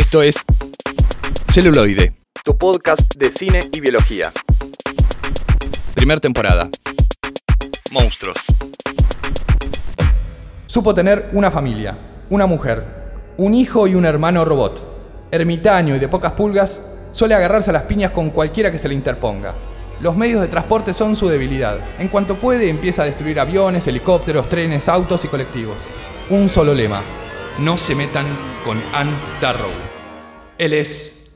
Esto es Celuloide, tu podcast de cine y biología. Primer temporada. Monstruos. Supo tener una familia, una mujer, un hijo y un hermano robot. Ermitaño y de pocas pulgas, suele agarrarse a las piñas con cualquiera que se le interponga. Los medios de transporte son su debilidad. En cuanto puede, empieza a destruir aviones, helicópteros, trenes, autos y colectivos. Un solo lema. No se metan con Ann Darrow. Él es...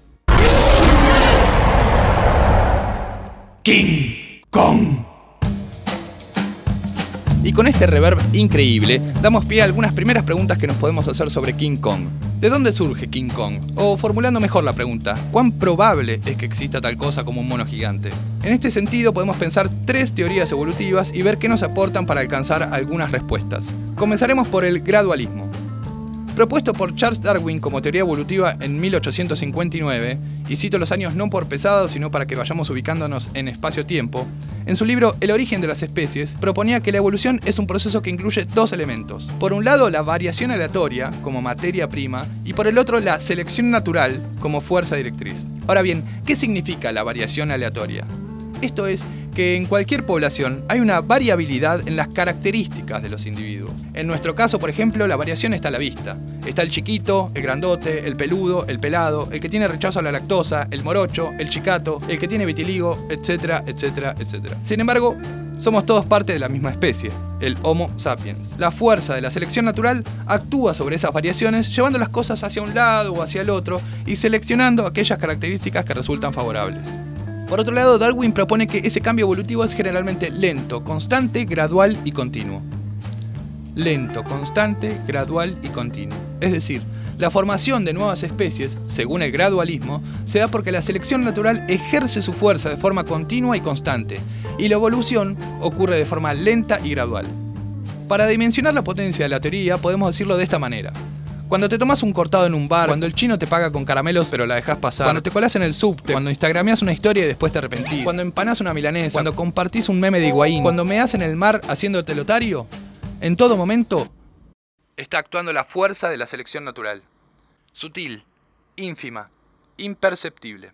King Kong. Y con este reverb increíble, damos pie a algunas primeras preguntas que nos podemos hacer sobre King Kong. ¿De dónde surge King Kong? O formulando mejor la pregunta, ¿cuán probable es que exista tal cosa como un mono gigante? En este sentido podemos pensar tres teorías evolutivas y ver qué nos aportan para alcanzar algunas respuestas. Comenzaremos por el gradualismo. Propuesto por Charles Darwin como teoría evolutiva en 1859, y cito los años no por pesado, sino para que vayamos ubicándonos en espacio-tiempo, en su libro El origen de las especies, proponía que la evolución es un proceso que incluye dos elementos. Por un lado, la variación aleatoria, como materia prima, y por el otro, la selección natural, como fuerza directriz. Ahora bien, ¿qué significa la variación aleatoria? Esto es que en cualquier población hay una variabilidad en las características de los individuos. En nuestro caso, por ejemplo, la variación está a la vista. Está el chiquito, el grandote, el peludo, el pelado, el que tiene rechazo a la lactosa, el morocho, el chicato, el que tiene vitiligo, etcétera, etcétera, etcétera. Sin embargo, somos todos parte de la misma especie, el Homo sapiens. La fuerza de la selección natural actúa sobre esas variaciones, llevando las cosas hacia un lado o hacia el otro y seleccionando aquellas características que resultan favorables. Por otro lado, Darwin propone que ese cambio evolutivo es generalmente lento, constante, gradual y continuo. Lento, constante, gradual y continuo. Es decir, la formación de nuevas especies, según el gradualismo, se da porque la selección natural ejerce su fuerza de forma continua y constante, y la evolución ocurre de forma lenta y gradual. Para dimensionar la potencia de la teoría podemos decirlo de esta manera. Cuando te tomas un cortado en un bar, cuando el chino te paga con caramelos pero la dejas pasar, cuando te colas en el subte, cuando instagrameas una historia y después te arrepentís, cuando empanás una milanesa, cuando compartís un meme de Higuaín, cuando meas en el mar haciéndote lotario, en todo momento está actuando la fuerza de la selección natural. Sutil, ínfima, imperceptible.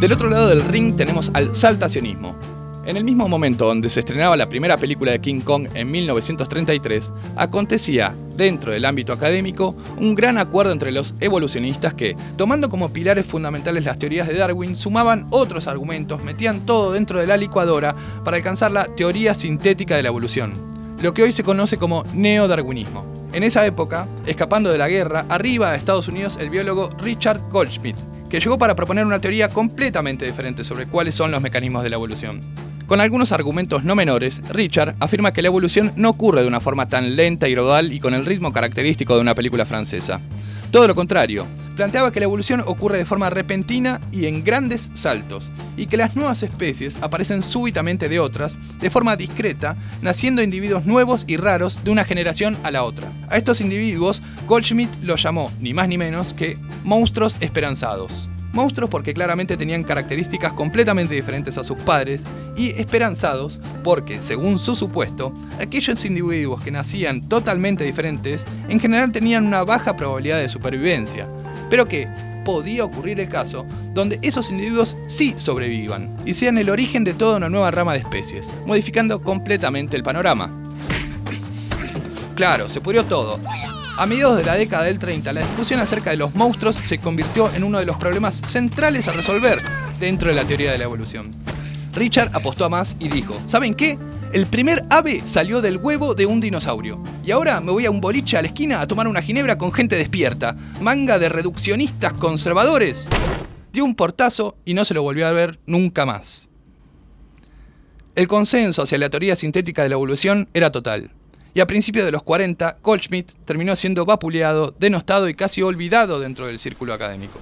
Del otro lado del ring tenemos al saltacionismo, en el mismo momento donde se estrenaba la primera película de King Kong en 1933, acontecía, dentro del ámbito académico, un gran acuerdo entre los evolucionistas que, tomando como pilares fundamentales las teorías de Darwin, sumaban otros argumentos, metían todo dentro de la licuadora para alcanzar la teoría sintética de la evolución, lo que hoy se conoce como neodarwinismo. En esa época, escapando de la guerra, arriba a Estados Unidos el biólogo Richard Goldschmidt, que llegó para proponer una teoría completamente diferente sobre cuáles son los mecanismos de la evolución. Con algunos argumentos no menores, Richard afirma que la evolución no ocurre de una forma tan lenta y gradual y con el ritmo característico de una película francesa. Todo lo contrario, planteaba que la evolución ocurre de forma repentina y en grandes saltos, y que las nuevas especies aparecen súbitamente de otras, de forma discreta, naciendo individuos nuevos y raros de una generación a la otra. A estos individuos, Goldschmidt los llamó, ni más ni menos, que monstruos esperanzados. Monstruos porque claramente tenían características completamente diferentes a sus padres y esperanzados porque, según su supuesto, aquellos individuos que nacían totalmente diferentes en general tenían una baja probabilidad de supervivencia, pero que podía ocurrir el caso donde esos individuos sí sobrevivan y sean el origen de toda una nueva rama de especies, modificando completamente el panorama. Claro, se pudrió todo, a mediados de la década del 30, la discusión acerca de los monstruos se convirtió en uno de los problemas centrales a resolver dentro de la teoría de la evolución. Richard apostó a más y dijo, ¿saben qué? El primer ave salió del huevo de un dinosaurio. Y ahora me voy a un boliche a la esquina a tomar una ginebra con gente despierta. Manga de reduccionistas conservadores. Dio un portazo y no se lo volvió a ver nunca más. El consenso hacia la teoría sintética de la evolución era total y a principios de los 40, Goldschmidt terminó siendo vapuleado, denostado y casi olvidado dentro del círculo académico.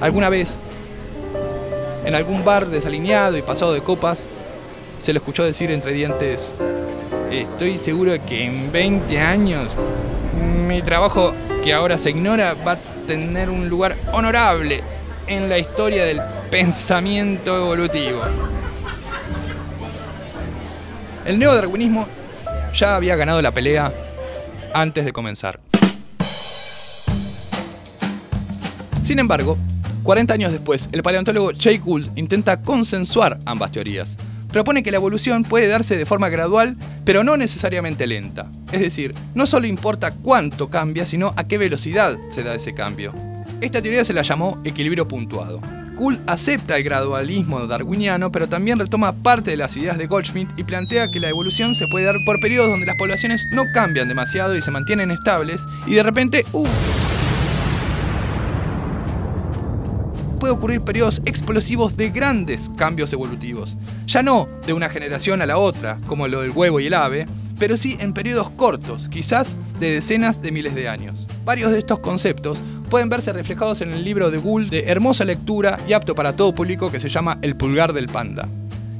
Alguna vez, en algún bar desalineado y pasado de copas, se lo escuchó decir entre dientes, estoy seguro de que en 20 años mi trabajo que ahora se ignora va a tener un lugar honorable en la historia del pensamiento evolutivo. El neodarwinismo ya había ganado la pelea antes de comenzar. Sin embargo, 40 años después, el paleontólogo Jay Gould intenta consensuar ambas teorías. Propone que la evolución puede darse de forma gradual, pero no necesariamente lenta. Es decir, no solo importa cuánto cambia, sino a qué velocidad se da ese cambio. Esta teoría se la llamó equilibrio puntuado. Gould acepta el gradualismo darwiniano, pero también retoma parte de las ideas de Goldschmidt y plantea que la evolución se puede dar por periodos donde las poblaciones no cambian demasiado y se mantienen estables, y de repente, ¡uh! puede ocurrir periodos explosivos de grandes cambios evolutivos. Ya no de una generación a la otra, como lo del huevo y el ave, pero sí en periodos cortos, quizás de decenas de miles de años. Varios de estos conceptos pueden verse reflejados en el libro de Gould de hermosa lectura y apto para todo público que se llama El pulgar del panda.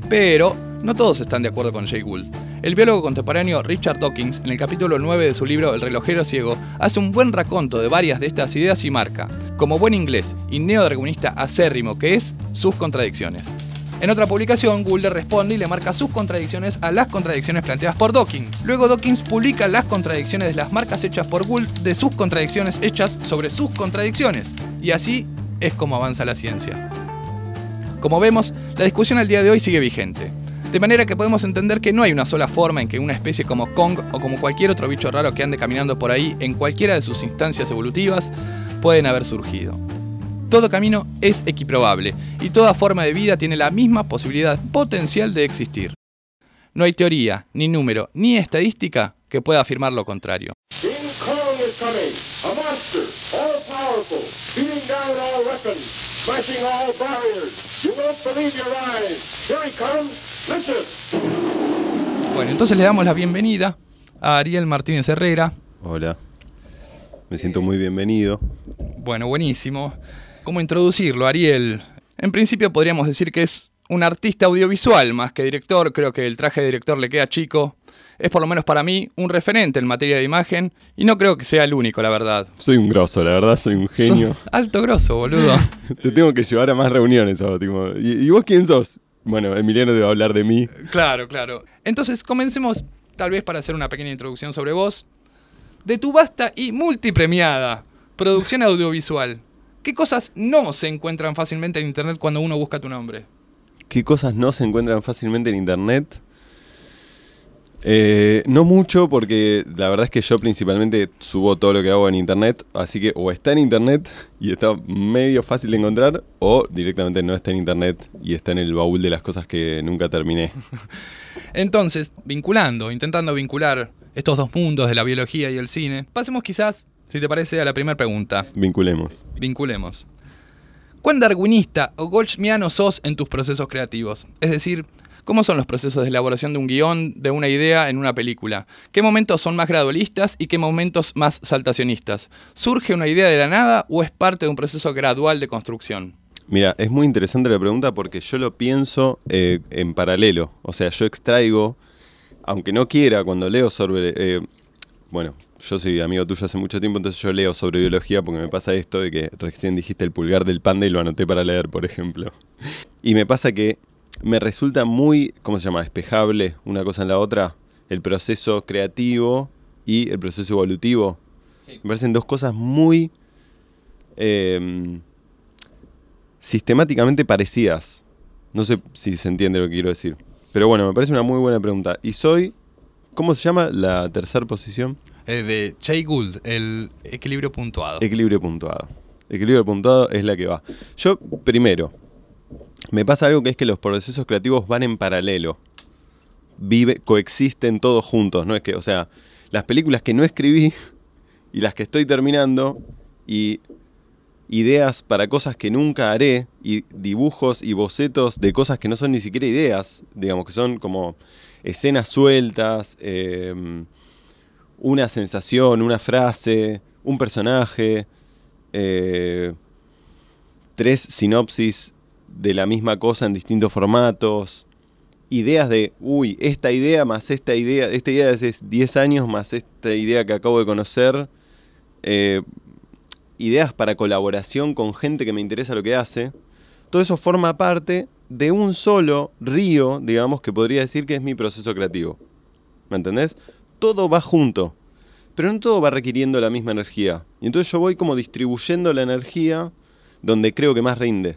Pero no todos están de acuerdo con Jay Gould. El biólogo contemporáneo Richard Dawkins, en el capítulo 9 de su libro El relojero ciego, hace un buen raconto de varias de estas ideas y marca, como buen inglés y neodarwinista acérrimo que es, sus contradicciones. En otra publicación, Gould le responde y le marca sus contradicciones a las contradicciones planteadas por Dawkins. Luego Dawkins publica las contradicciones de las marcas hechas por Gould de sus contradicciones hechas sobre sus contradicciones. Y así es como avanza la ciencia. Como vemos, la discusión al día de hoy sigue vigente. De manera que podemos entender que no hay una sola forma en que una especie como Kong o como cualquier otro bicho raro que ande caminando por ahí en cualquiera de sus instancias evolutivas pueden haber surgido. Todo camino es equiprobable y toda forma de vida tiene la misma posibilidad potencial de existir. No hay teoría, ni número, ni estadística que pueda afirmar lo contrario. Bueno, entonces le damos la bienvenida a Ariel Martínez Herrera. Hola, me siento muy bienvenido. Bueno, buenísimo. ¿Cómo introducirlo, Ariel? En principio podríamos decir que es un artista audiovisual más que director. Creo que el traje de director le queda chico. Es por lo menos para mí un referente en materia de imagen y no creo que sea el único, la verdad. Soy un grosso, la verdad, soy un genio. alto grosso, boludo. Te tengo que llevar a más reuniones, ¿Y, ¿Y vos quién sos? Bueno, Emiliano debe hablar de mí. Claro, claro. Entonces, comencemos tal vez para hacer una pequeña introducción sobre vos. De tu vasta y multipremiada producción audiovisual, ¿qué cosas no se encuentran fácilmente en Internet cuando uno busca tu nombre? ¿Qué cosas no se encuentran fácilmente en Internet? Eh, no mucho, porque la verdad es que yo principalmente subo todo lo que hago en internet, así que o está en internet y está medio fácil de encontrar, o directamente no está en internet y está en el baúl de las cosas que nunca terminé. Entonces, vinculando, intentando vincular estos dos mundos de la biología y el cine, pasemos quizás, si te parece, a la primera pregunta. Vinculemos. Vinculemos. ¿Cuán darwinista o goldschmiano sos en tus procesos creativos? Es decir, ¿Cómo son los procesos de elaboración de un guion, de una idea en una película? ¿Qué momentos son más gradualistas y qué momentos más saltacionistas? ¿Surge una idea de la nada o es parte de un proceso gradual de construcción? Mira, es muy interesante la pregunta porque yo lo pienso eh, en paralelo. O sea, yo extraigo, aunque no quiera, cuando leo sobre... Eh, bueno, yo soy amigo tuyo hace mucho tiempo, entonces yo leo sobre biología porque me pasa esto de que recién dijiste el pulgar del panda y lo anoté para leer, por ejemplo. Y me pasa que me resulta muy, ¿cómo se llama?, despejable una cosa en la otra, el proceso creativo y el proceso evolutivo. Me parecen dos cosas muy em, sistemáticamente parecidas. No sé si se entiende lo que quiero decir. Pero bueno, me parece una muy buena pregunta. Y soy, ¿cómo se llama la tercera posición? Eh, de Jay Gould, el equilibrio puntuado. Equilibrio puntuado. Equilibrio puntuado es la que va. Yo, primero, me pasa algo que es que los procesos creativos van en paralelo. Vive, coexisten todos juntos, ¿no? Es que, o sea, las películas que no escribí y las que estoy terminando y ideas para cosas que nunca haré y dibujos y bocetos de cosas que no son ni siquiera ideas, digamos que son como escenas sueltas, em, una sensación, una frase, un personaje, eh, tres sinopsis de la misma cosa en distintos formatos. Ideas de, uy, esta idea más esta idea, esta idea de hace 10 años más esta idea que acabo de conocer. Eh, ideas para colaboración con gente que me interesa lo que hace. Todo eso forma parte de un solo río, digamos, que podría decir que es mi proceso creativo. ¿Me entendés? Todo va junto. pero no todo va requiriendo la misma energía. Y entonces yo voy como distribuyendo la energía donde creo que más rinde.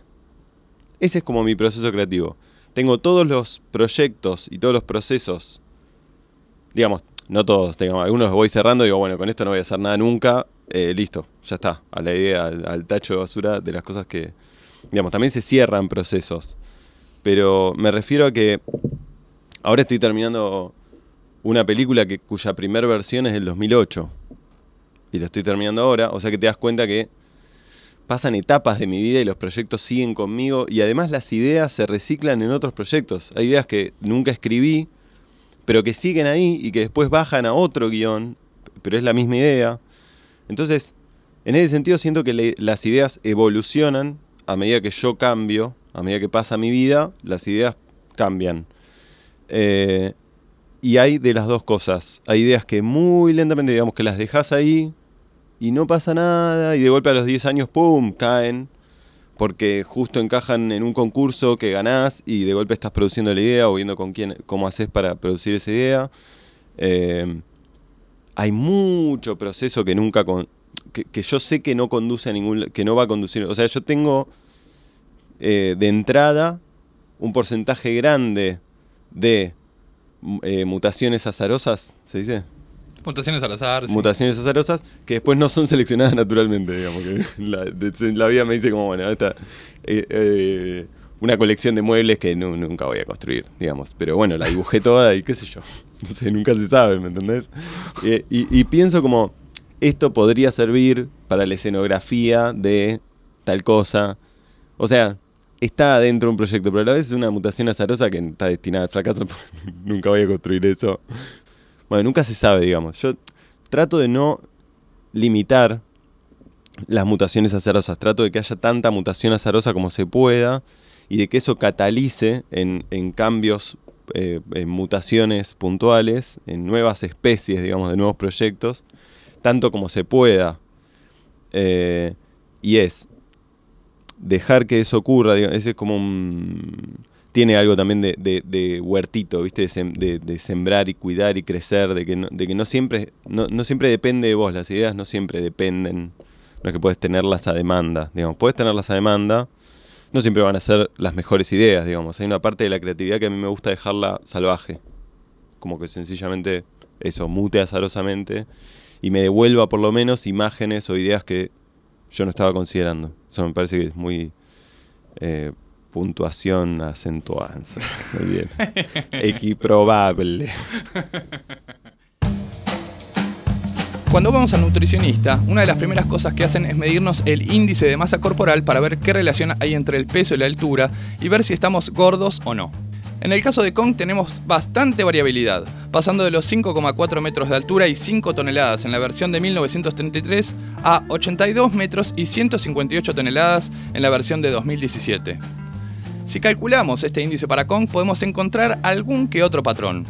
Ese es como mi proceso creativo. Tengo todos los proyectos y todos los procesos, digamos, no todos, digamos, algunos los voy cerrando y digo, bueno, con esto no voy a hacer nada nunca, eh, listo, ya está, a la idea, al, tacho de basura de las cosas que, digamos, también se cierran procesos. Pero me refiero a que ahora estoy terminando una película que, cuya primera versión es del 2008. Y lo estoy terminando ahora, o sea que te das cuenta que pasan etapas de mi vida y los proyectos siguen conmigo y además las ideas se reciclan en otros proyectos. Hay ideas que nunca escribí, pero que siguen ahí y que después bajan a otro guion, pero es la misma idea. Entonces, en ese sentido siento que las ideas evolucionan a medida que yo cambio, a medida que pasa mi vida, las ideas cambian. Eh, y hay de las dos cosas. Hay ideas que muy lentamente, digamos, que las dejas ahí, y no pasa nada y de golpe a los 10 años, ¡pum!, caen porque justo encajan en un concurso que ganás y de golpe estás produciendo la idea o viendo con quién, cómo haces para producir esa idea. Eh, hay mucho proceso que nunca que, yo sé que no conduce a ningún que no va a conducir. O sea, yo tengo eh, de entrada un porcentaje grande de eh, mutaciones azarosas, ¿se dice? Mutaciones al azar. Mutaciones azarosas que después no son seleccionadas naturalmente, digamos. Que la, vida me dice como, bueno, esta, eh, eh, una colección de muebles que nunca voy a construir, digamos. Pero bueno, la dibujé toda y qué sé yo. No sé, nunca se sabe, ¿me entendés? Eh, y, pienso como, esto podría servir para la escenografía de tal cosa. O sea, está dentro de un proyecto, pero a la vez es una mutación azarosa que está destinada al fracaso. nunca voy a construir eso. Bueno, nunca se sabe, digamos. Yo trato de no limitar las mutaciones azarosas. Trato de que haya tanta mutación azarosa como se pueda y de que eso catalice en, cambios, eh, en mutaciones puntuales, en nuevas especies, digamos, de nuevos proyectos, tanto como se pueda. Eh, y es dejar que eso ocurra, ese es como un tiene algo también de, huertito, ¿viste? De, sembrar y cuidar y crecer, de que no, de siempre, no, siempre depende de vos, las ideas no siempre dependen, no que puedes tenerlas a demanda, digamos, puedes tenerlas a demanda, no siempre van a ser las mejores ideas, digamos, hay una parte de la creatividad que a mí me gusta dejarla salvaje, como que sencillamente eso, mute azarosamente y me devuelva por lo menos imágenes o ideas que yo no estaba considerando. Eso me parece que es muy... Eh, puntuación acentuada. Muy bien. Equiprobable. Cuando vamos al nutricionista, una de las primeras cosas que hacen es medirnos el índice de masa corporal para ver qué relación hay entre el peso y la altura y ver si estamos gordos o no. En el caso de Kong tenemos bastante variabilidad, pasando de los 5,4 metros de altura y 5 toneladas en la versión de 1933 a 82 metros y 158 toneladas en la versión de 2017. Si calculamos este índice para Kong, podemos encontrar algún que otro patrón.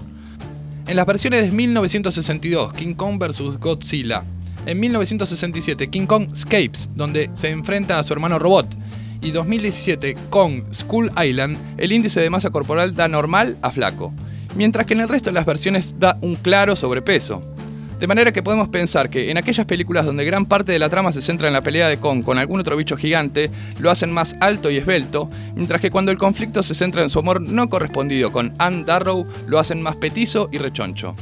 En las versiones de 1962, King Kong vs. Godzilla. En 1967, King Kong Escapes, donde se enfrenta a su hermano robot. Y 2017, Kong Skull Island, el índice de masa corporal da normal a flaco. Mientras que en el resto de las versiones da un claro sobrepeso. De manera que podemos pensar que en aquellas películas donde gran parte de la trama se centra en la pelea de Kong con algún otro bicho gigante, lo hacen más alto y esbelto, mientras que cuando el conflicto se centra en su amor no correspondido con Anne Darrow, lo hacen más petizo y rechoncho.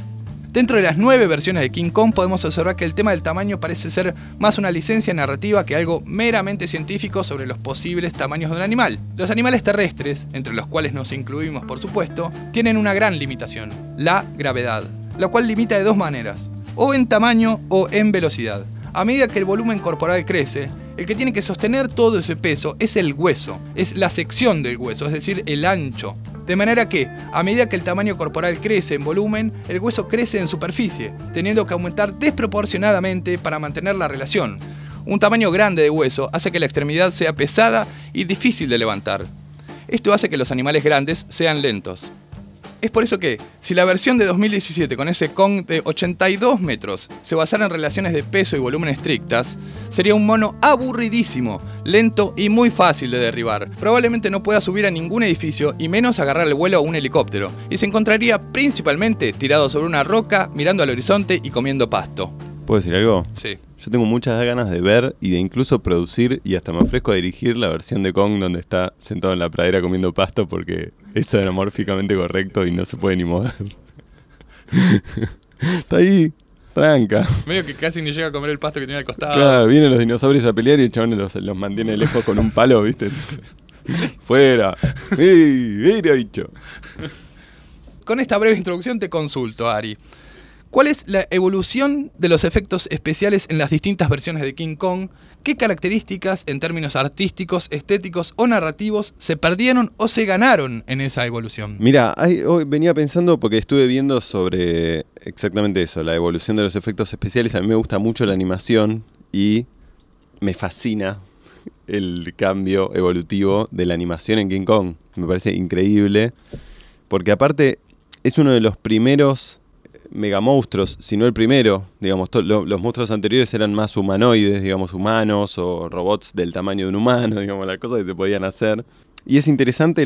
Dentro de las nueve versiones de King Kong podemos observar que el tema del tamaño parece ser más una licencia narrativa que algo meramente científico sobre los posibles tamaños de un animal. Los animales terrestres, entre los cuales nos incluimos por supuesto, tienen una gran limitación, la gravedad, la cual limita de dos maneras o en tamaño o en velocidad. A medida que el volumen corporal crece, el que tiene que sostener todo ese peso es el hueso, es la sección del hueso, es decir, el ancho. De manera que, a medida que el tamaño corporal crece en volumen, el hueso crece en superficie, teniendo que aumentar desproporcionadamente para mantener la relación. Un tamaño grande de hueso hace que la extremidad sea pesada y difícil de levantar. Esto hace que los animales grandes sean lentos. Es por eso que, si la versión de 2017 con ese Kong de 82 metros se basara en relaciones de peso y volumen estrictas, sería un mono aburridísimo, lento y muy fácil de derribar. Probablemente no pueda subir a ningún edificio y menos agarrar el vuelo a un helicóptero, y se encontraría principalmente tirado sobre una roca, mirando al horizonte y comiendo pasto. ¿Puedo decir algo? Sí. Yo tengo muchas ganas de ver y de incluso producir y hasta me ofrezco a dirigir la versión de Kong donde está sentado en la pradera comiendo pasto porque es anamórficamente correcto y no se puede ni mover. está ahí, tranca. Medio que casi ni llega a comer el pasto que tiene al costado. Claro, vienen los dinosaurios a pelear y el chabón los, los mantiene lejos con un palo, ¿viste? Fuera. ¡Ey! ¡Mira, bicho! Con esta breve introducción te consulto, Ari. ¿Cuál es la evolución de los efectos especiales en las distintas versiones de King Kong? ¿Qué características en términos artísticos, estéticos o narrativos se perdieron o se ganaron en esa evolución? Mira, hoy venía pensando porque estuve viendo sobre exactamente eso, la evolución de los efectos especiales. A mí me gusta mucho la animación y me fascina el cambio evolutivo de la animación en King Kong. Me parece increíble porque aparte es uno de los primeros megamonstruos, si no el primero, digamos, los monstruos anteriores eran más humanoides, digamos, humanos o robots del tamaño de un humano, digamos, las cosas que se podían hacer. Y es interesante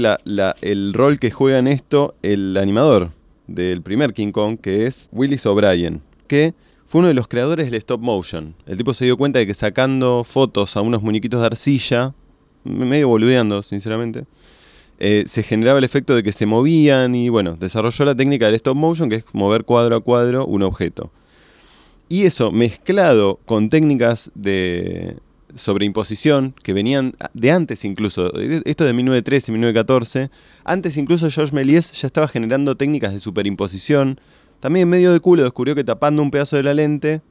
el rol que juega en esto el animador del primer King Kong, que es Willis O'Brien, que fue uno de los creadores del stop motion. El tipo se dio cuenta de que sacando fotos a unos muñequitos de arcilla, me- medio boludeando, sinceramente, eh, se generaba el efecto de que se movían y bueno, desarrolló la técnica del stop motion, que es mover cuadro a cuadro un objeto. Y eso mezclado con técnicas de sobreimposición que venían de antes incluso, esto de 1913 y 1914, antes incluso Georges Méliès ya estaba generando técnicas de superimposición. También medio de culo descubrió que tapando un pedazo de la lente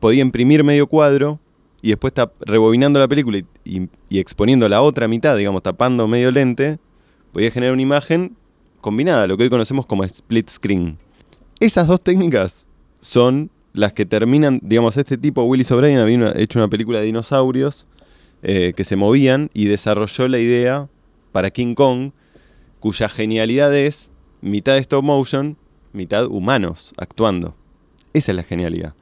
podía imprimir medio cuadro y después está rebobinando la película y, exponiendo la otra mitad, digamos, tapando medio lente, podía generar una imagen combinada, lo que hoy conocemos como split screen. Esas dos técnicas son las que terminan, digamos, este tipo, Willis O'Brien había una- hecho una película de dinosaurios eh, que se movían y desarrolló la idea para King Kong, cuya genialidad es mitad stop motion, mitad humanos actuando. Esa es la genialidad.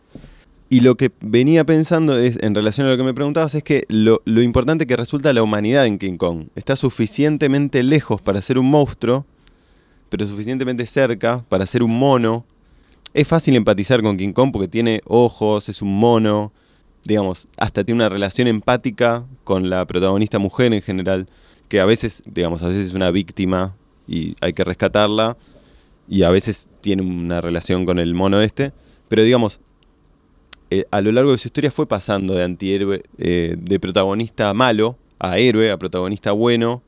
Y lo que venía pensando es, en relación a lo que me preguntabas, es que lo, lo importante que resulta la humanidad en King Kong. Está suficientemente lejos para ser un monstruo, pero suficientemente cerca para ser un mono. Es fácil empatizar con King Kong porque tiene ojos, es un mono, digamos, hasta tiene una relación empática con la protagonista mujer en general, que a veces, digamos, a veces es una víctima y hay que rescatarla, y a veces tiene una relación con el mono este, pero digamos, eh, a lo largo de su historia fue pasando de antihéroe, eh, de protagonista malo a héroe, a protagonista bueno,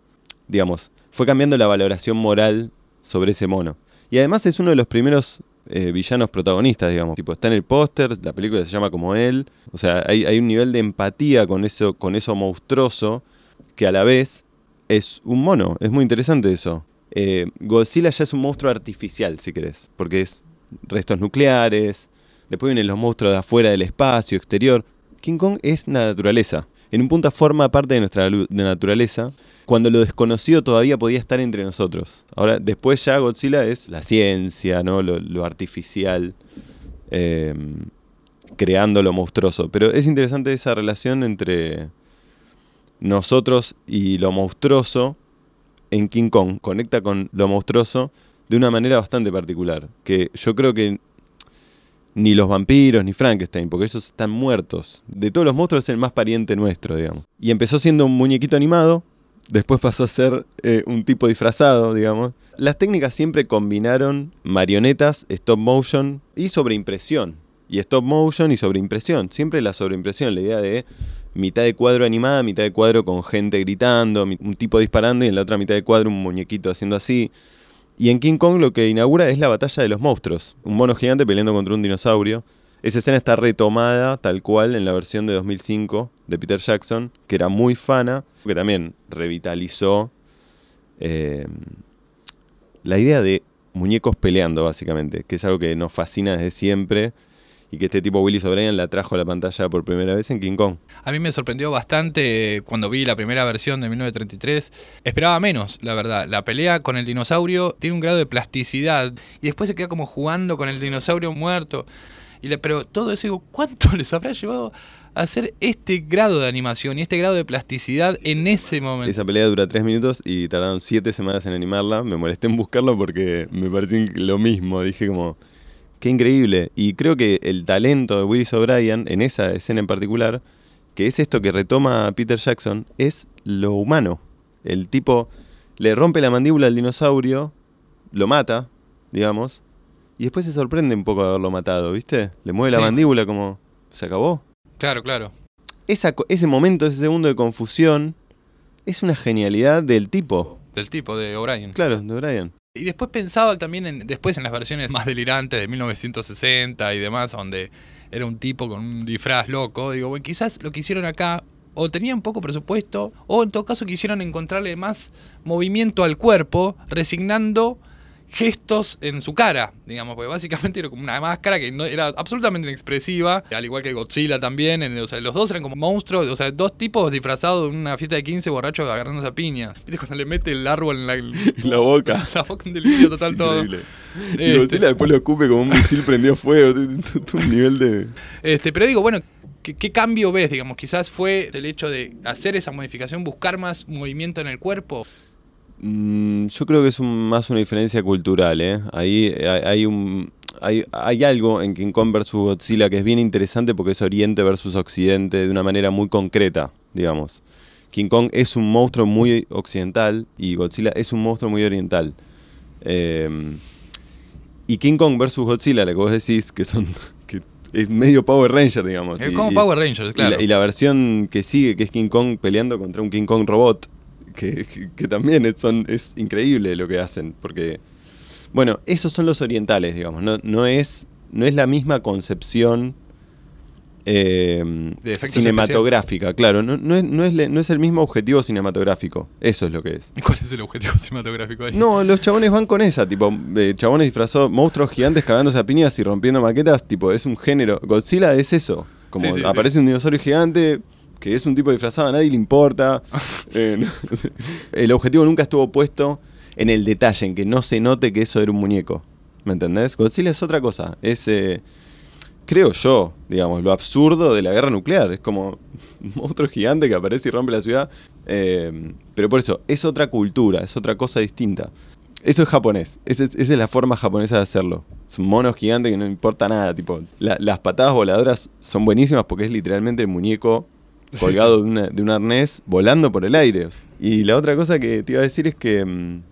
digamos, fue cambiando la valoración moral sobre ese mono. Y además es uno de los primeros eh, villanos protagonistas, digamos. Tipo, está en el póster, la película se llama como él. O sea, hay, un nivel de empatía con eso, con eso monstruoso que a la vez es un mono. Es muy interesante eso. Godzilla ya es un monstruo artificial, si querés, porque es restos nucleares. Después vienen los monstruos de afuera del espacio, exterior. King Kong es la naturaleza. En un punto forma parte de nuestra de naturaleza, cuando lo desconocido todavía podía estar entre nosotros. Ahora, después ya Godzilla es la ciencia, ¿no? lo, artificial, eh, creando lo monstruoso. Pero es interesante esa relación entre nosotros y lo monstruoso en King Kong. Conecta con lo monstruoso de una manera bastante particular. Que yo creo que ni los vampiros ni Frankenstein, porque esos están muertos. De todos los monstruos es el más pariente nuestro, digamos. Y empezó siendo un muñequito animado, después pasó a ser eh, un tipo disfrazado, digamos. Las técnicas siempre combinaron marionetas, stop motion y sobreimpresión. Y stop motion y sobreimpresión. Siempre la sobreimpresión, la idea de mitad de cuadro animada, mitad de cuadro con gente gritando, un tipo disparando y en la otra mitad de cuadro un muñequito haciendo así. Y en King Kong lo que inaugura es la batalla de los monstruos. Un mono gigante peleando contra un dinosaurio. Esa escena está retomada tal cual en la versión de 2005 de Peter Jackson, que era muy fana, que también revitalizó eh, la idea de muñecos peleando, básicamente, que es algo que nos fascina desde siempre y que este tipo Willis O'Brien la trajo a la pantalla por primera vez en King Kong. A mí me sorprendió bastante cuando vi la primera versión de 1933. Esperaba menos, la verdad. La pelea con el dinosaurio tiene un grado de plasticidad y después se queda como jugando con el dinosaurio muerto. Y le- pero todo eso, digo, ¿cuánto les habrá llevado a hacer este grado de animación y este grado de plasticidad en ese momento? Esa pelea dura tres minutos y tardaron siete semanas en animarla. Me molesté en buscarlo porque me pareció lo mismo. Dije como, Qué increíble. Y creo que el talento de Willis O'Brien, en esa escena en particular, que es esto que retoma Peter Jackson, es lo humano. El tipo le rompe la mandíbula al dinosaurio, lo mata, digamos, y después se sorprende un poco de haberlo matado, ¿viste? Le mueve la mandíbula como, ¿se acabó? Claro, claro. Esa ese momento, ese segundo de confusión, es una genialidad del tipo. Del tipo de O'Brien. Claro, de O'Brien. Y después pensaba también en, después en las versiones más delirantes de 1960 y demás, donde era un tipo con un disfraz loco. Digo, bueno, quizás lo que hicieron acá o tenían poco presupuesto o en todo caso quisieron encontrarle más movimiento al cuerpo, resignando gestos en su cara, digamos, porque básicamente era como una máscara que no, era absolutamente inexpresiva, al igual que Godzilla también, en- o sea, los dos eran como monstruos, o sea, dos tipos disfrazados de una fiesta de 15 borrachos agarrándose a piña. ¿Viste cuando le mete el árbol en la, En la boca. la boca un delirio total todo. Y Este, Godzilla después lo escupe como un misil prendió fuego. Un nivel de. este, pero digo, bueno, ¿qué, qué cambio ves? Digamos, quizás fue el hecho de hacer esa modificación, buscar más movimiento en el cuerpo. Mm, yo creo que es un- más una diferencia cultural, ¿eh? Ahí hay, hay un. Hay, hay algo en King Kong vs. Godzilla que es bien interesante porque es Oriente versus Occidente de una manera muy concreta, digamos. King Kong es un monstruo muy occidental y Godzilla es un monstruo muy oriental. Eh, y King Kong vs. Godzilla, la que vos decís, que son. que es medio Power Ranger, digamos. Es como y- Power Rangers, y claro. la, y la versión que sigue, que es King Kong peleando contra un King Kong robot, que, que- que también es, son, es increíble lo que hacen, porque, bueno, esos son los orientales, digamos, no, no, es, no es la misma concepción eh, efectos cinematográfica, claro, no, no es, no, es, le- no es el mismo objetivo cinematográfico, eso es lo que es. ¿Y ¿Cuál es el objetivo cinematográfico ahí? No, los chabones van con esa, tipo, de chabones disfrazados, monstruos gigantes cagándose a piñas y rompiendo maquetas, tipo, es un género. Godzilla es eso. Como Sí, sí, sí. aparece un dinosaurio gigante que es un tipo disfrazado, a nadie le importa. Eh, no- el objetivo nunca estuvo puesto en el detalle, en que no se note que eso era un muñeco. ¿Me entendés? Godzilla es otra cosa. Es, eh, creo yo, digamos, lo absurdo de la guerra nuclear. Es como un monstruo gigante que aparece y rompe la ciudad. Eh, pero por eso, es otra cultura, es otra cosa distinta. Eso es japonés. Esa es, esa es la forma japonesa de hacerlo. Es un mono gigante que no importa nada. Tipo, la- las patadas voladoras son buenísimas porque es literalmente el muñeco colgado de, una- de un arnés volando por el aire. Y la otra cosa que te iba a decir es que mm,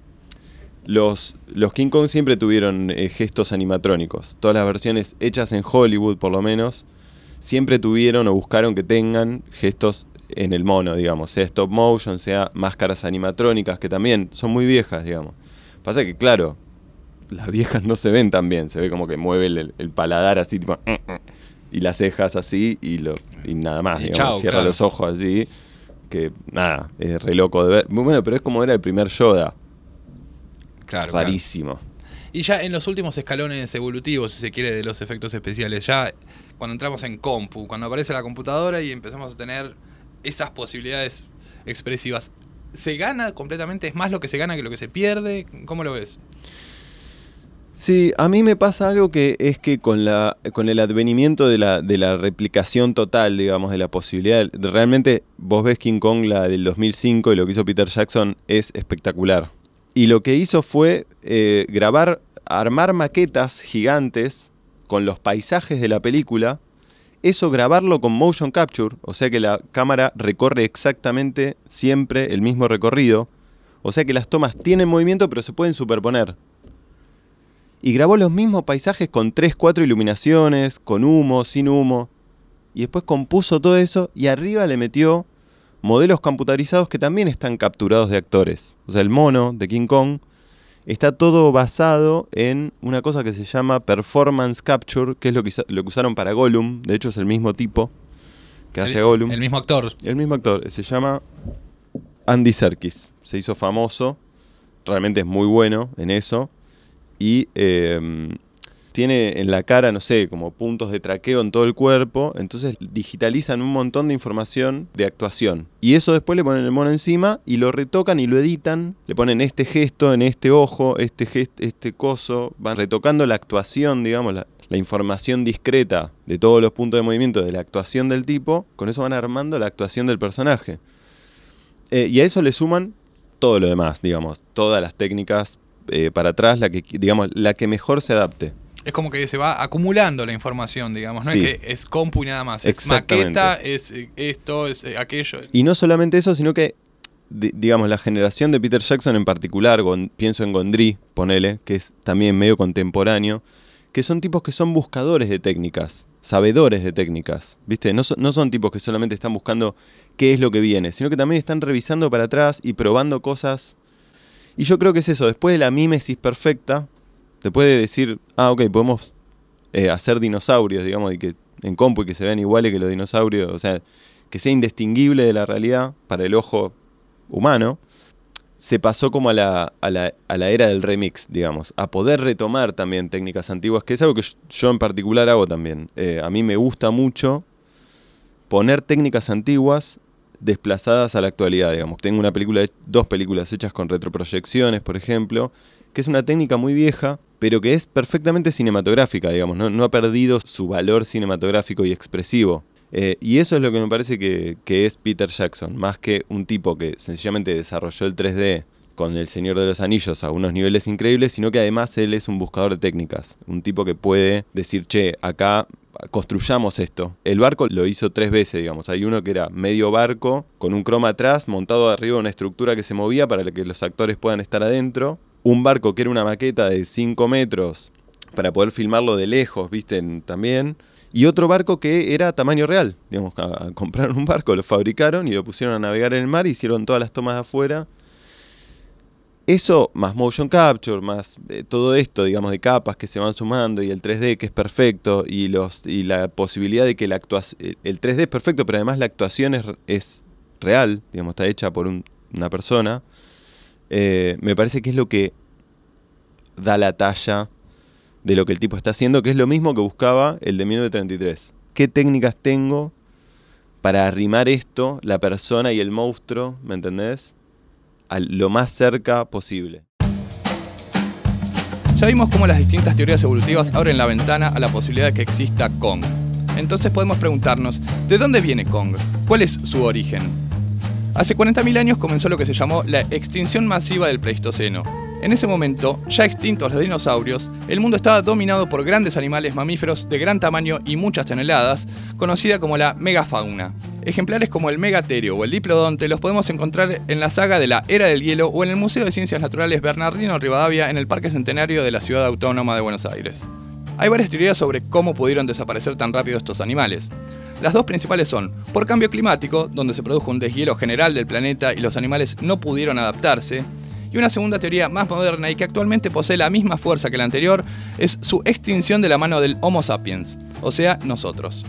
los, los King Kong siempre tuvieron eh, gestos animatrónicos. Todas las versiones hechas en Hollywood, por lo menos, siempre tuvieron o buscaron que tengan gestos en el mono, digamos. Sea stop motion, sea máscaras animatrónicas, que también son muy viejas, digamos. Pasa que, claro, las viejas no se ven tan bien. Se ve como que mueve el, el paladar así, tipo... Y las cejas así y, lo, y nada más. Y digamos. Cierra claro. los ojos así. Que nada, es re loco de ver. Muy Bueno, pero es como era el primer Yoda. Claro, claro. Rarísimo. Y ya en los últimos escalones evolutivos, si se quiere, de los efectos especiales, ya cuando entramos en compu, cuando aparece la computadora y empezamos a tener esas posibilidades expresivas, ¿se gana completamente? ¿Es más lo que se gana que lo que se pierde? ¿Cómo lo ves? Sí, a mí me pasa algo que es que con, la, con el advenimiento de la, de la replicación total, digamos, de la posibilidad, de- realmente vos ves King Kong, la del 2005, y lo que hizo Peter Jackson es espectacular. Y lo que hizo fue eh, grabar, armar maquetas gigantes con los paisajes de la película, eso grabarlo con motion capture, o sea que la cámara recorre exactamente siempre el mismo recorrido, o sea que las tomas tienen movimiento pero se pueden superponer y grabó los mismos paisajes con 3, 4 iluminaciones, con humo, sin humo. Y después compuso todo eso y arriba le metió modelos computarizados que también están capturados de actores. O sea, el mono de King Kong está todo basado en una cosa que se llama performance capture, que es lo que, lo que usaron para Gollum. De hecho, es el mismo tipo que hace Gollum. El mismo actor. El mismo actor, se llama Andy Serkis. Se hizo famoso, realmente es muy bueno en eso. Y eh, tiene en la cara, no sé, como puntos de traqueo en todo el cuerpo. Entonces digitalizan un montón de información de actuación. Y eso después le ponen el mono encima y lo retocan y lo editan. Le ponen este gesto en este ojo, este, gest este coso. Van retocando la actuación, digamos, la, la información discreta de todos los puntos de movimiento de la actuación del tipo, con eso van armando la actuación del personaje. Eh, y a eso le suman todo lo demás, digamos, todas las técnicas eh, para atrás, la que, digamos, la que mejor se adapte. Es como que se va acumulando la información, digamos, no Sí. es que es compu y nada más, es maqueta, es eh, esto, es eh, aquello. Y no solamente eso, sino que, di- digamos, la generación de Peter Jackson en particular, pienso en Gondry, ponele, que es también medio contemporáneo, que son tipos que son buscadores de técnicas, sabedores de técnicas, ¿viste? No, no son tipos que solamente están buscando qué es lo que viene, sino que también están revisando para atrás y probando cosas. Y yo creo que es eso, después de la mímesis perfecta, te puede decir, ah, ok, podemos eh, hacer dinosaurios, digamos, y que en compu y que se vean iguales que los dinosaurios, o sea, que sea indistinguible de la realidad para el ojo humano, se pasó como a la, a la, a la era del remix, digamos, a poder retomar también técnicas antiguas, que es algo que yo, en particular hago también. Eh, a mí me gusta mucho poner técnicas antiguas desplazadas a la actualidad, digamos. Tengo una película, dos películas hechas con retroproyecciones, por ejemplo, que es una técnica muy vieja, pero que es perfectamente cinematográfica, digamos, no, ha perdido su valor cinematográfico y expresivo. Eh, y eso es lo que me parece que, que es Peter Jackson, más que un tipo que sencillamente desarrolló el 3D con El Señor de los Anillos a unos niveles increíbles, sino que además él es un buscador de técnicas, un tipo que puede decir, che, acá construyamos esto. El barco lo hizo tres veces, digamos. Hay uno que era medio barco, con un croma atrás, montado arriba de una estructura que se movía para que los actores puedan estar adentro. Un barco que era una maqueta de 5 metros para poder filmarlo de lejos, viste, también. Y otro barco que era tamaño real. Digamos, compraron un barco, lo fabricaron y lo pusieron a navegar en el mar, hicieron todas las tomas de afuera. Eso, más motion capture, más eh, todo esto, digamos, de capas que se van sumando y el 3D que es perfecto y, los, y la posibilidad de que la actuación... El 3D es perfecto, pero además la actuación es, es real, digamos, está hecha por un- una persona. eh, me parece que es lo que da la talla de lo que el tipo está haciendo, que es lo mismo que buscaba el de 1933. ¿Qué técnicas tengo para arrimar esto, la persona y el monstruo, ¿me entendés? A lo más cerca posible. Ya vimos cómo las distintas teorías evolutivas abren la ventana a la posibilidad de que exista Kong. Entonces podemos preguntarnos, ¿de dónde viene Kong? ¿Cuál es su origen? Hace 40.000 años comenzó lo que se llamó la extinción masiva del Pleistoceno. En ese momento, ya extintos los dinosaurios, el mundo estaba dominado por grandes animales mamíferos de gran tamaño y muchas toneladas, conocida como la megafauna. Ejemplares como el megaterio o el diplodonte los podemos encontrar en la saga de la Era del Hielo o en el Museo de Ciencias Naturales Bernardino Rivadavia en el Parque Centenario de la Ciudad Autónoma de Buenos Aires. Hay varias teorías sobre cómo pudieron desaparecer tan rápido estos animales. Las dos principales son por cambio climático, donde se produjo un deshielo general del planeta y los animales no pudieron adaptarse, y una segunda teoría más moderna y que actualmente posee la misma fuerza que la anterior es su extinción de la mano del Homo sapiens, o sea, nosotros.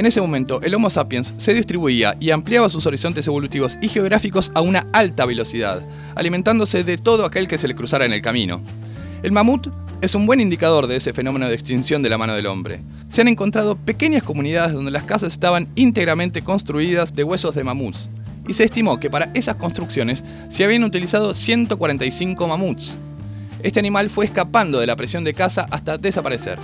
En ese momento, el Homo sapiens se distribuía y ampliaba sus horizontes evolutivos y geográficos a una alta velocidad, alimentándose de todo aquel que se le cruzara en el camino. El mamut es un buen indicador de ese fenómeno de extinción de la mano del hombre. Se han encontrado pequeñas comunidades donde las casas estaban íntegramente construidas de huesos de mamuts, y se estimó que para esas construcciones se habían utilizado 145 mamuts. Este animal fue escapando de la presión de caza hasta desaparecer.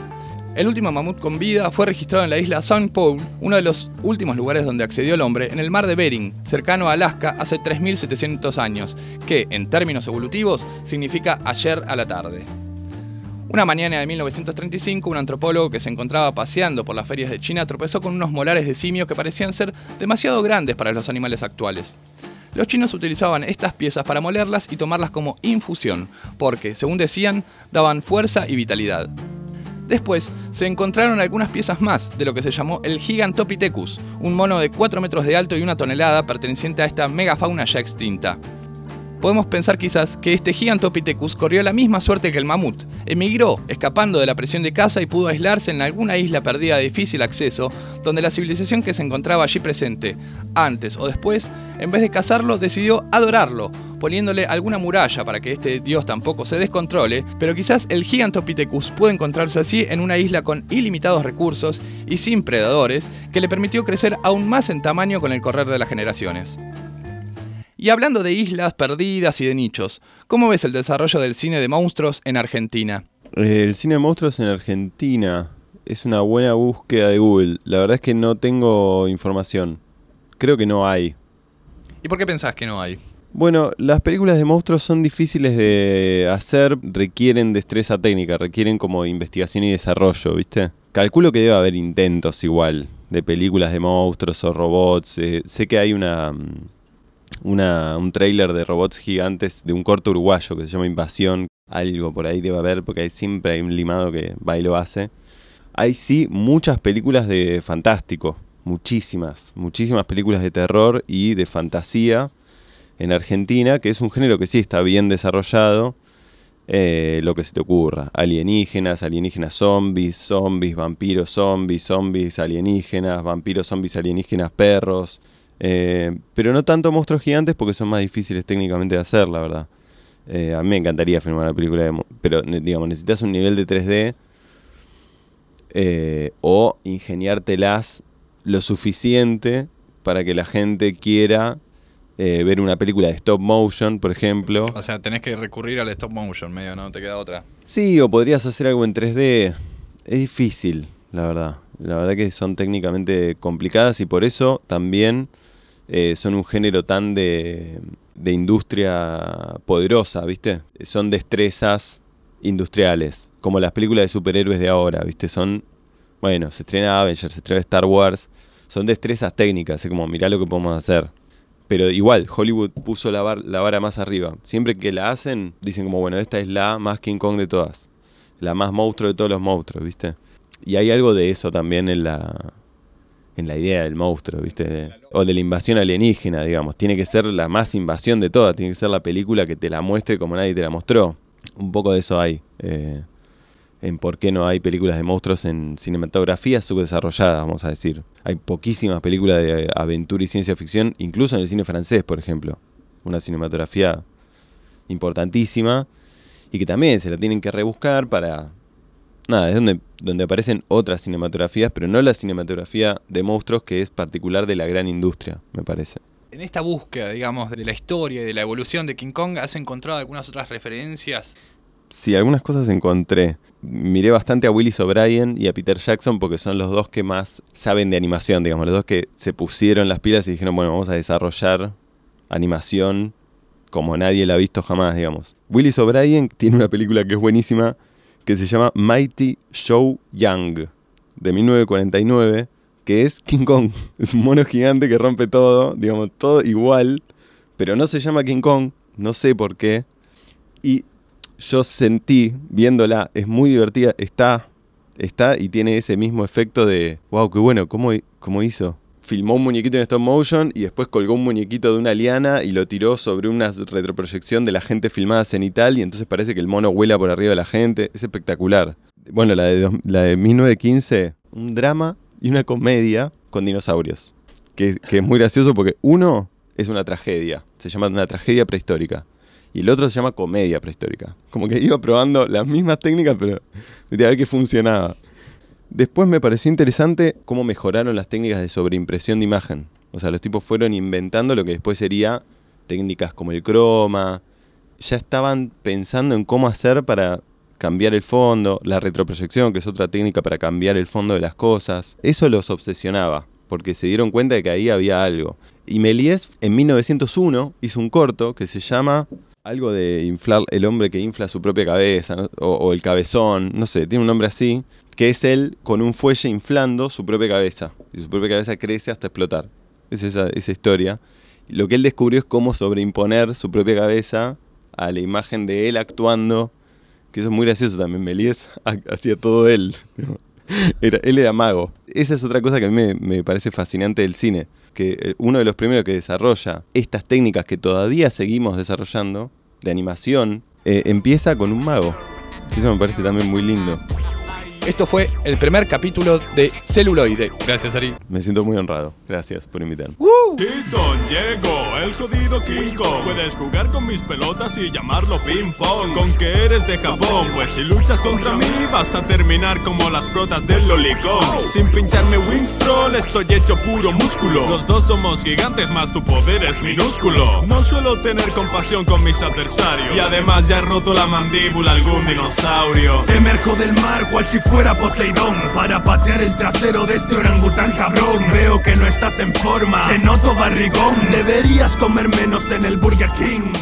El último mamut con vida fue registrado en la isla St. Paul, uno de los últimos lugares donde accedió el hombre, en el mar de Bering, cercano a Alaska, hace 3.700 años, que, en términos evolutivos, significa ayer a la tarde. Una mañana de 1935, un antropólogo que se encontraba paseando por las ferias de China tropezó con unos molares de simio que parecían ser demasiado grandes para los animales actuales. Los chinos utilizaban estas piezas para molerlas y tomarlas como infusión, porque, según decían, daban fuerza y vitalidad. Después se encontraron algunas piezas más de lo que se llamó el Gigantopithecus, un mono de 4 metros de alto y una tonelada perteneciente a esta megafauna ya extinta. Podemos pensar quizás que este Gigantopithecus corrió la misma suerte que el mamut, emigró escapando de la presión de caza y pudo aislarse en alguna isla perdida de difícil acceso, donde la civilización que se encontraba allí presente, antes o después, en vez de cazarlo, decidió adorarlo, poniéndole alguna muralla para que este dios tampoco se descontrole, pero quizás el Gigantopithecus pudo encontrarse así en una isla con ilimitados recursos y sin predadores, que le permitió crecer aún más en tamaño con el correr de las generaciones. Y hablando de islas perdidas y de nichos, ¿cómo ves el desarrollo del cine de monstruos en Argentina? El cine de monstruos en Argentina es una buena búsqueda de Google. La verdad es que no tengo información. Creo que no hay. ¿Y por qué pensás que no hay? Bueno, las películas de monstruos son difíciles de hacer, requieren destreza técnica, requieren como investigación y desarrollo, ¿viste? Calculo que debe haber intentos igual de películas de monstruos o robots. Eh, sé que hay una, una, un trailer de robots gigantes de un corto uruguayo que se llama Invasión. Algo por ahí debe haber, porque hay, siempre hay un limado que va y lo hace. Hay sí muchas películas de fantástico, muchísimas, muchísimas películas de terror y de fantasía en Argentina, que es un género que sí está bien desarrollado. Eh, lo que se te ocurra. Alienígenas, alienígenas zombies, zombies, vampiros zombies, zombies alienígenas, vampiros zombies alienígenas perros. Eh, pero no tanto monstruos gigantes porque son más difíciles técnicamente de hacer, la verdad. Eh, a mí me encantaría filmar una película de... Pero, digamos, necesitas un nivel de 3D o ingeniártelas lo suficiente para que la gente quiera eh, ver una película de stop motion, por ejemplo. O sea, tenés que recurrir al stop motion, medio, ¿no? Te queda otra. Sí, o podrías hacer algo en 3D. Es difícil, la verdad. La verdad que son técnicamente complicadas y por eso también eh, son un género tan de, de industria poderosa, ¿viste? Son destrezas industriales, como las películas de superhéroes de ahora, ¿viste? Son, bueno, se estrena Avengers, se estrena Star Wars, son destrezas técnicas, es como, mirá lo que podemos hacer. Pero igual, Hollywood puso la, la, vara más arriba. Siempre que la hacen, dicen como, bueno, esta es la más King Kong de todas. La más monstruo de todos los monstruos, ¿viste? Y hay algo de eso también en la, en la idea del monstruo, ¿viste? O de la invasión alienígena, digamos. Tiene que ser la más invasión de todas. Tiene que ser la película que te la muestre como nadie te la mostró. Un poco de eso hay. Eh, en por qué no hay películas de monstruos en cinematografía subdesarrollada, vamos a decir. Hay poquísimas películas de aventura y ciencia ficción, incluso en el cine francés, por ejemplo. Una cinematografía importantísima y que también se la tienen que rebuscar para... Nada, es donde, donde aparecen otras cinematografías, pero no la cinematografía de monstruos que es particular de la gran industria, me parece. En esta búsqueda, digamos, de la historia y de la evolución de King Kong, ¿has encontrado algunas otras referencias Sí, algunas cosas encontré. Miré bastante a Willis O'Brien y a Peter Jackson porque son los dos que más saben de animación, digamos, los dos que se pusieron las pilas y dijeron, bueno, vamos a desarrollar animación como nadie la ha visto jamás, digamos. Willis O'Brien tiene una película que es buenísima que se llama Mighty Show Young de 1949, que es King Kong. Es un mono gigante que rompe todo, digamos, todo igual, pero no se llama King Kong, no sé por qué. Y yo sentí viéndola, es muy divertida, está, está y tiene ese mismo efecto de, wow, qué bueno, ¿cómo, cómo hizo? Filmó un muñequito en stop motion y después colgó un muñequito de una liana y lo tiró sobre una retroproyección de la gente filmada cenital y entonces parece que el mono vuela por arriba de la gente. Es espectacular. Bueno, la de, la de 1915, un drama y una comedia con dinosaurios. Que, que es muy gracioso porque uno es una tragedia, se llama una tragedia prehistórica y el otro se llama comedia prehistórica. Como que iba probando las mismas técnicas, pero a ver qué funcionaba. Después me pareció interesante cómo mejoraron las técnicas de sobreimpresión de imagen. O sea, los tipos fueron inventando lo que después sería técnicas como el croma. Ya estaban pensando en cómo hacer para cambiar el fondo, la retroproyección, que es otra técnica para cambiar el fondo de las cosas. Eso los obsesionaba, porque se dieron cuenta de que ahí había algo. Y Méliès en 1901 hizo un corto que se llama algo de inflar el hombre que infla su propia cabeza, o, el cabezón, no sé, tiene un nombre así, que es él con un fuelle inflando su propia cabeza, y su propia cabeza crece hasta explotar. Es esa, esa historia. lo que él descubrió es cómo sobreimponer su propia cabeza a la imagen de él actuando, que eso es muy gracioso también, Melies hacía todo él. él era mago. Esa es otra cosa que a mí me parece fascinante del cine que eh, uno de los primeros que desarrolla estas técnicas que todavía seguimos desarrollando, de animación, eh, empieza con un mago. Eso me parece también muy lindo. Esto fue el primer capítulo de Celuloide. Gracias, Ari. Me siento muy honrado. Gracias por invitarme. Tito, llegó el jodido King Kong. Puedes jugar con mis pelotas y llamarlo ping pong. Con que eres de Japón, pues si luchas contra mí vas a terminar como las protas del Lolicón. Sin pincharme Winstroll, estoy hecho puro músculo. Los dos somos gigantes, más tu poder es minúsculo. No suelo tener compasión con mis adversarios. Y además ya he roto la mandíbula algún dinosaurio. Emerjo del mar cual si fuera fuera Poseidón Para patear el trasero de este orangután cabrón. Veo que no estás en forma Que no roto barrigón. Deberías comer menos en el Burger King